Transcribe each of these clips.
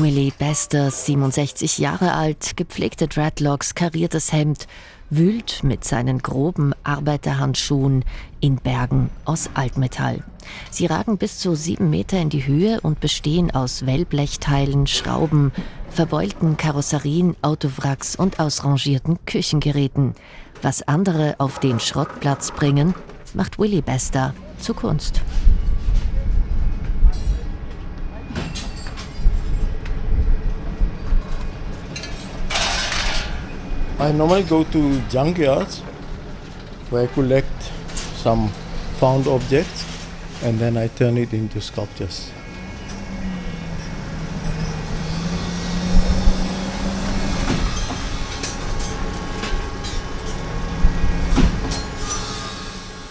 Willie Bester, 67 Jahre alt, gepflegte Dreadlocks, kariertes Hemd, wühlt mit seinen groben Arbeiterhandschuhen in Bergen aus Altmetall. Sie ragen bis zu sieben Meter in die Höhe und bestehen aus Wellblechteilen, Schrauben, verbeulten Karosserien, Autowracks und ausrangierten Küchengeräten. Was andere auf den Schrottplatz bringen, macht Willie Bester zu Kunst. I normally go to junkyards where I collect some found objects and then I turn it into sculptures.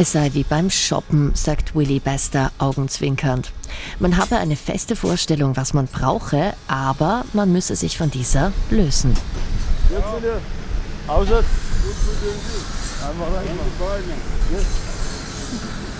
Es sei wie beim Shoppen, sagt Willy Bester augenzwinkernd. Man habe eine feste Vorstellung, was man brauche, aber man müsse sich von dieser lösen. Ja. How's it? Good, good, good. I'm alright. Good, good, good. Yes.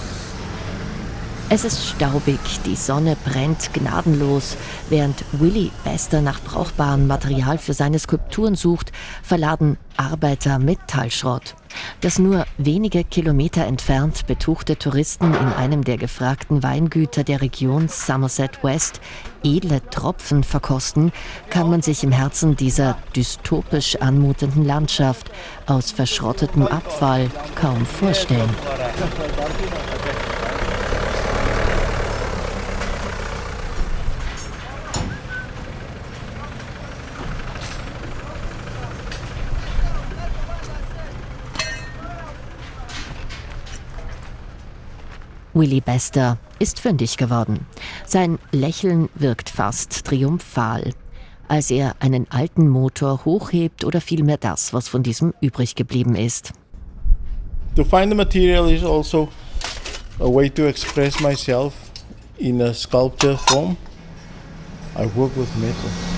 Es ist staubig, die Sonne brennt gnadenlos. Während Willy Bester nach brauchbarem Material für seine Skulpturen sucht, verladen Arbeiter Metallschrott. Das nur wenige Kilometer entfernt betuchte Touristen in einem der gefragten Weingüter der Region Somerset West edle Tropfen verkosten, kann man sich im Herzen dieser dystopisch anmutenden Landschaft aus verschrottetem Abfall kaum vorstellen. Willy Bester ist fündig geworden. Sein Lächeln wirkt fast triumphal, als er einen alten Motor hochhebt oder vielmehr das, was von diesem übrig geblieben ist. To find the material is also a way to express myself in a sculpture form. I work with metal.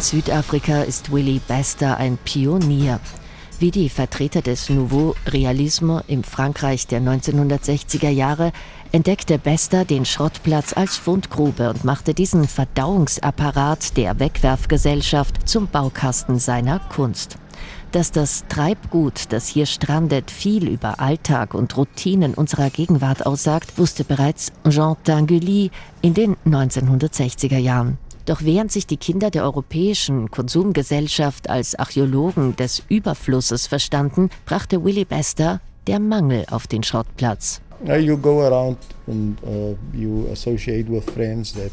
In Südafrika ist Willy Bester ein Pionier. Wie die Vertreter des Nouveau Realisme im Frankreich der 1960er Jahre entdeckte Bester den Schrottplatz als Fundgrube und machte diesen Verdauungsapparat der Wegwerfgesellschaft zum Baukasten seiner Kunst. Dass das Treibgut, das hier strandet, viel über Alltag und Routinen unserer Gegenwart aussagt, wusste bereits Jean Tinguely in den 1960er Jahren. Doch während sich die Kinder der europäischen Konsumgesellschaft als Archäologen des Überflusses verstanden, brachte Willy Bester der Mangel auf den Schrottplatz. You go around and uh, you associate with friends that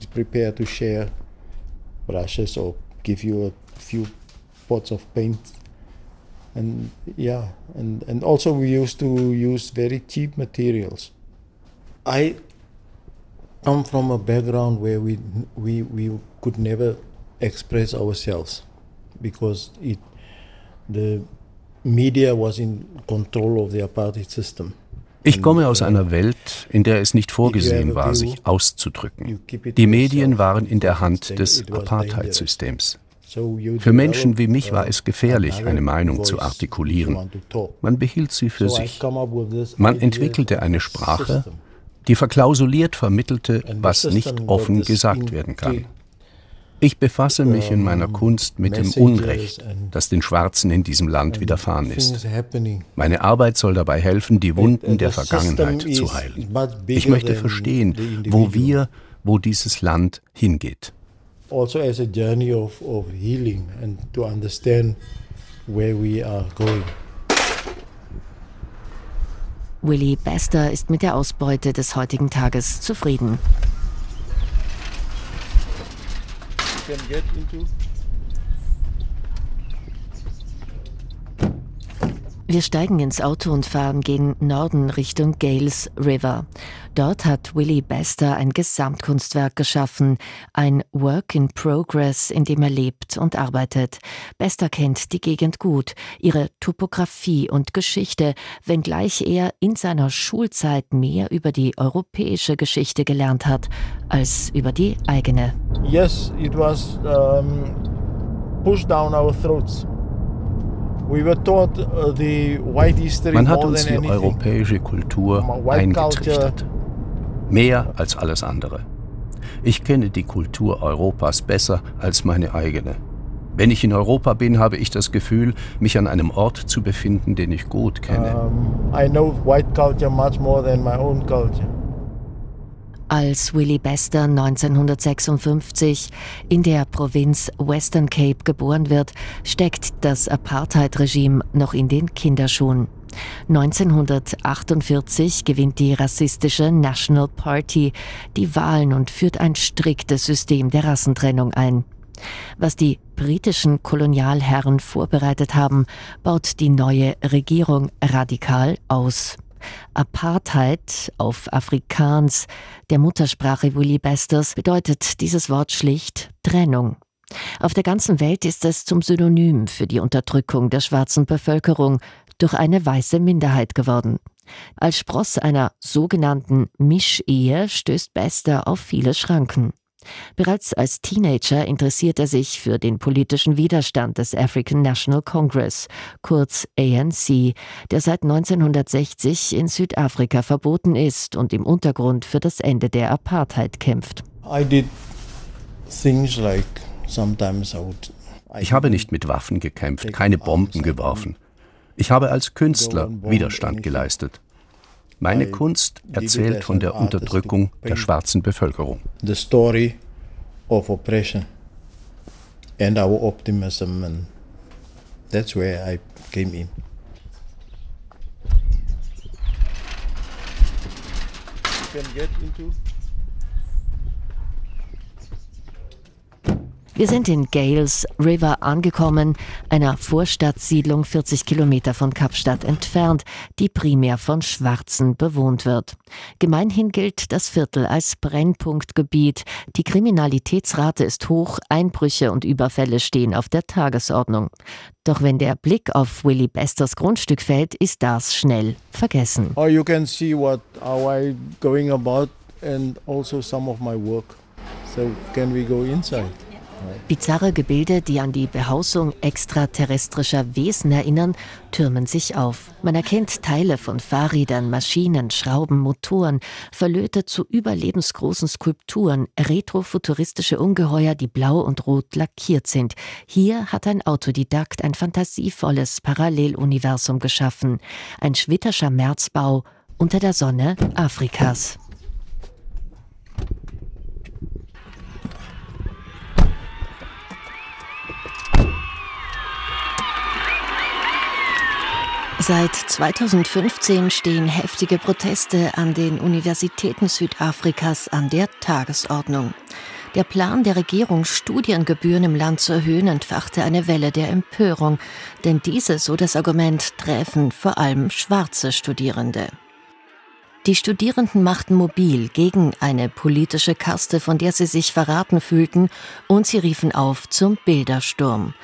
is prepared to share brushes or give you a few pots of paint. And yeah, and, and also we used to use very cheap materials. I come from a background where we we we could never express ourselves because it the media was in control of the apartheid system. Ich komme aus einer Welt, in der es nicht vorgesehen war, sich auszudrücken. Die Medien waren in der Hand des Apartheid-Systems. Für Menschen wie mich war es gefährlich, eine Meinung zu artikulieren. Man behielt sie für sich. Man entwickelte eine Sprache, die verklausuliert vermittelte, was nicht offen gesagt werden kann. Ich befasse mich in meiner Kunst mit dem Unrecht, das den Schwarzen in diesem Land widerfahren ist. Meine Arbeit soll dabei helfen, die Wunden der Vergangenheit zu heilen. Ich möchte verstehen, wo wir, wo dieses Land hingeht. Also as a journey of, of healing and to understand where we are going. Willy Bester ist mit der Ausbeute des heutigen Tages zufrieden. Wir steigen ins Auto und fahren gegen Norden Richtung Gales River. Dort hat Willie Bester ein Gesamtkunstwerk geschaffen, ein Work in Progress, in dem er lebt und arbeitet. Bester kennt die Gegend gut, ihre Topographie und Geschichte, wenngleich er in seiner Schulzeit mehr über die europäische Geschichte gelernt hat als über die eigene. Yes, it was um pushed down our throats. Uh, Man hat uns die europäische Kultur eingetrichtert. Mehr als alles andere. Ich kenne die Kultur Europas besser als meine eigene. Wenn ich in Europa bin, habe ich das Gefühl, mich an einem Ort zu befinden, den ich gut kenne. I know white culture much more than my own culture. Als Willie Bester 1956 in der Provinz Western Cape geboren wird, steckt das Apartheid-Regime noch in den Kinderschuhen. 1948 gewinnt die rassistische National Party die Wahlen und führt ein striktes System der Rassentrennung ein. Was die britischen Kolonialherren vorbereitet haben, baut die neue Regierung radikal aus. Apartheid auf Afrikaans, der Muttersprache Willie Besters, bedeutet dieses Wort schlicht Trennung. Auf der ganzen Welt ist es zum Synonym für die Unterdrückung der schwarzen Bevölkerung durch eine weiße Minderheit geworden. Als Spross einer sogenannten Mischehe stößt Bester auf viele Schranken. Bereits als Teenager interessiert er sich für den politischen Widerstand des African National Congress, kurz ANC, der seit 1960 in Südafrika verboten ist und im Untergrund für das Ende der Apartheid kämpft. Ich habe nicht mit Waffen gekämpft, keine Bomben geworfen. Ich habe als Künstler Widerstand geleistet. Meine Kunst erzählt von der Unterdrückung der schwarzen Bevölkerung. The story of oppression and our optimism and that's where I came in. You can get into Wir sind in Gales River angekommen, einer Vorstadtsiedlung 40 Kilometer von Kapstadt entfernt, die primär von Schwarzen bewohnt wird. Gemeinhin gilt das Viertel als Brennpunktgebiet. Die Kriminalitätsrate ist hoch, Einbrüche und Überfälle stehen auf der Tagesordnung. Doch wenn der Blick auf Willie Besters Grundstück fällt, ist das schnell vergessen. Oh, you can see what how I going about and also some of my work. So can we go inside? Bizarre Gebilde, die an die Behausung extraterrestrischer Wesen erinnern, türmen sich auf. Man erkennt Teile von Fahrrädern, Maschinen, Schrauben, Motoren, verlöte zu überlebensgroßen Skulpturen, retrofuturistische Ungeheuer, die blau und rot lackiert sind. Hier hat ein Autodidakt ein fantasievolles Paralleluniversum geschaffen. Ein schwitterscher Märzbau unter der Sonne Afrikas. Seit 2015 stehen heftige Proteste an den Universitäten Südafrikas an der Tagesordnung. Der Plan der Regierung, Studiengebühren im Land zu erhöhen, entfachte eine Welle der Empörung, denn diese, so das Argument, treffen vor allem schwarze Studierende. Die Studierenden machten mobil gegen eine politische Kaste, von der sie sich verraten fühlten, und sie riefen auf zum Bildersturm.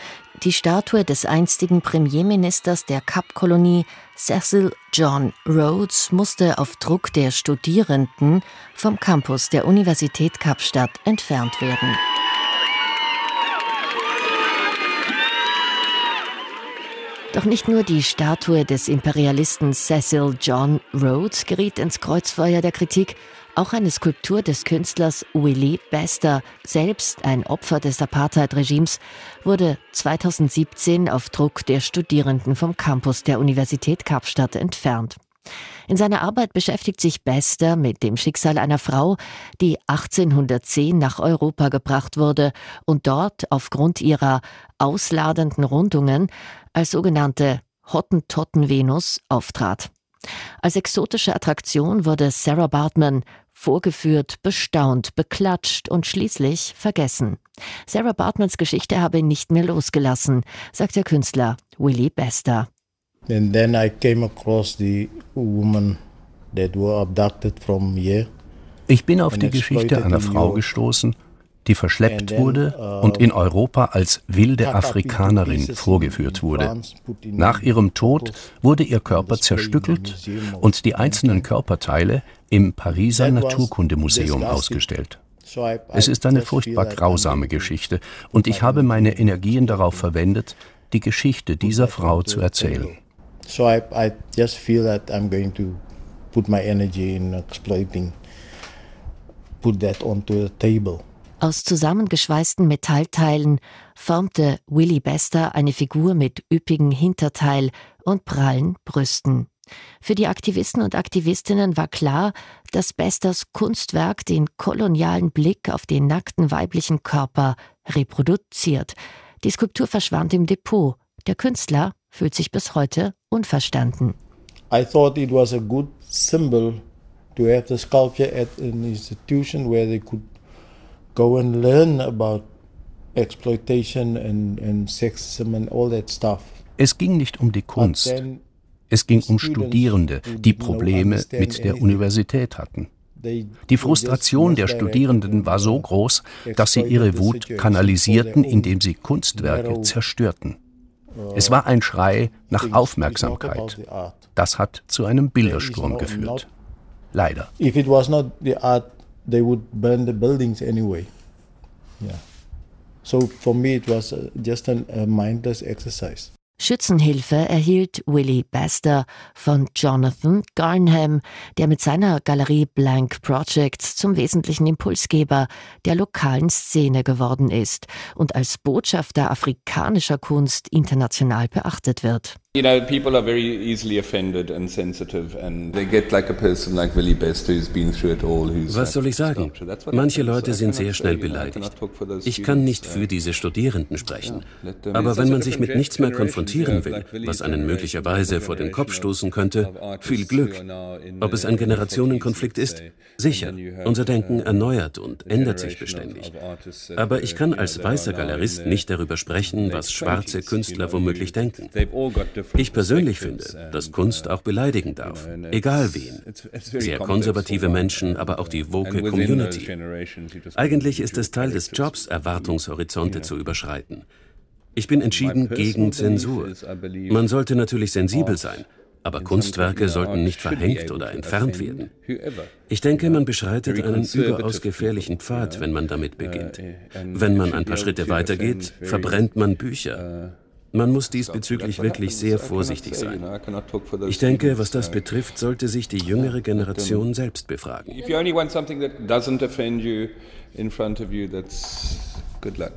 Die Statue des einstigen Premierministers der Kapkolonie Cecil John Rhodes musste auf Druck der Studierenden vom Campus der Universität Kapstadt entfernt werden. Doch nicht nur die Statue des Imperialisten Cecil John Rhodes geriet ins Kreuzfeuer der Kritik, auch eine Skulptur des Künstlers Willie Bester, selbst ein Opfer des Apartheid-Regimes, wurde 2017 auf Druck der Studierenden vom Campus der Universität Kapstadt entfernt. In seiner Arbeit beschäftigt sich Bester mit dem Schicksal einer Frau, die 1810 nach Europa gebracht wurde und dort aufgrund ihrer ausladenden Rundungen als sogenannte Hottentotten-Venus auftrat. Als exotische Attraktion wurde Sarah Bartman vorgeführt, bestaunt, beklatscht und schließlich vergessen. Sarah Bartmans Geschichte habe ihn nicht mehr losgelassen, sagt der Künstler Willie Bester. And then I came across the woman that were abducted from here. Ich bin auf die Geschichte einer Frau gestoßen, die verschleppt wurde uh, und in Europa als wilde Afrikanerin vorgeführt wurde. Nach ihrem Tod wurde ihr Körper zerstückelt und die einzelnen Körperteile im Pariser Naturkundemuseum ausgestellt. Es ist eine furchtbar grausame Geschichte und ich habe meine Energien darauf verwendet, die Geschichte dieser Frau zu erzählen. So I, I just feel that I'm going to put my energy in exploiting, put that onto the table. Aus zusammengeschweißten Metallteilen formte Willie Bester eine Figur mit üppigen Hinterteil und prallen Brüsten. Für die Aktivisten und Aktivistinnen war klar, dass Besters Kunstwerk den kolonialen Blick auf den nackten weiblichen Körper reproduziert. Die Skulptur verschwand im Depot. Der Künstler fühlt sich bis heute unverstanden. I thought it was a good symbol to have the sculpture at an institution where they could go and learn about exploitation and, and sexism and all that stuff. Es ging nicht um die Kunst. Es ging um Studierende, die Probleme mit der Universität hatten. Die Frustration der Studierenden war so groß, dass sie ihre Wut kanalisierten, indem sie Kunstwerke zerstörten. Es war ein Schrei nach Aufmerksamkeit. Das hat zu einem Bildersturm geführt. Leider. If it was not the art, they would burn the buildings anyway. Yeah. So for me it was uh, just a mindless exercise. Schützenhilfe erhielt Willie Baster von Jonathan Garnham, der mit seiner Galerie Blank Projects zum wesentlichen Impulsgeber der lokalen Szene geworden ist und als Botschafter afrikanischer Kunst international beachtet wird. You know, people are very easily offended and sensitive and they get like a person like Willie Best who's been through it all. Was soll ich sagen? Manche Leute sind sehr schnell beleidigt. Ich kann nicht für diese Studierenden sprechen. Aber wenn man sich mit nichts mehr konfrontieren will, was einen möglicherweise vor den Kopf stoßen könnte, viel Glück. Ob es ein Generationenkonflikt ist? Sicher. Unser Denken erneuert und ändert sich beständig. Aber ich kann als weißer Galerist nicht darüber sprechen, was schwarze Künstler womöglich denken. Ich persönlich finde, dass Kunst auch beleidigen darf, egal wen. Sehr konservative Menschen, aber auch die woke Community. Eigentlich ist es Teil des Jobs, Erwartungshorizonte zu überschreiten. Ich bin entschieden gegen Zensur. Man sollte natürlich sensibel sein, aber Kunstwerke sollten nicht verhängt oder entfernt werden. Ich denke, man beschreitet einen überaus gefährlichen Pfad, wenn man damit beginnt. Wenn man ein paar Schritte weitergeht, verbrennt man Bücher. Man muss diesbezüglich wirklich sehr vorsichtig sein. Ich denke, was das betrifft, sollte sich die jüngere Generation selbst befragen. If you only want something that doesn't offend you in front of you, that's good luck.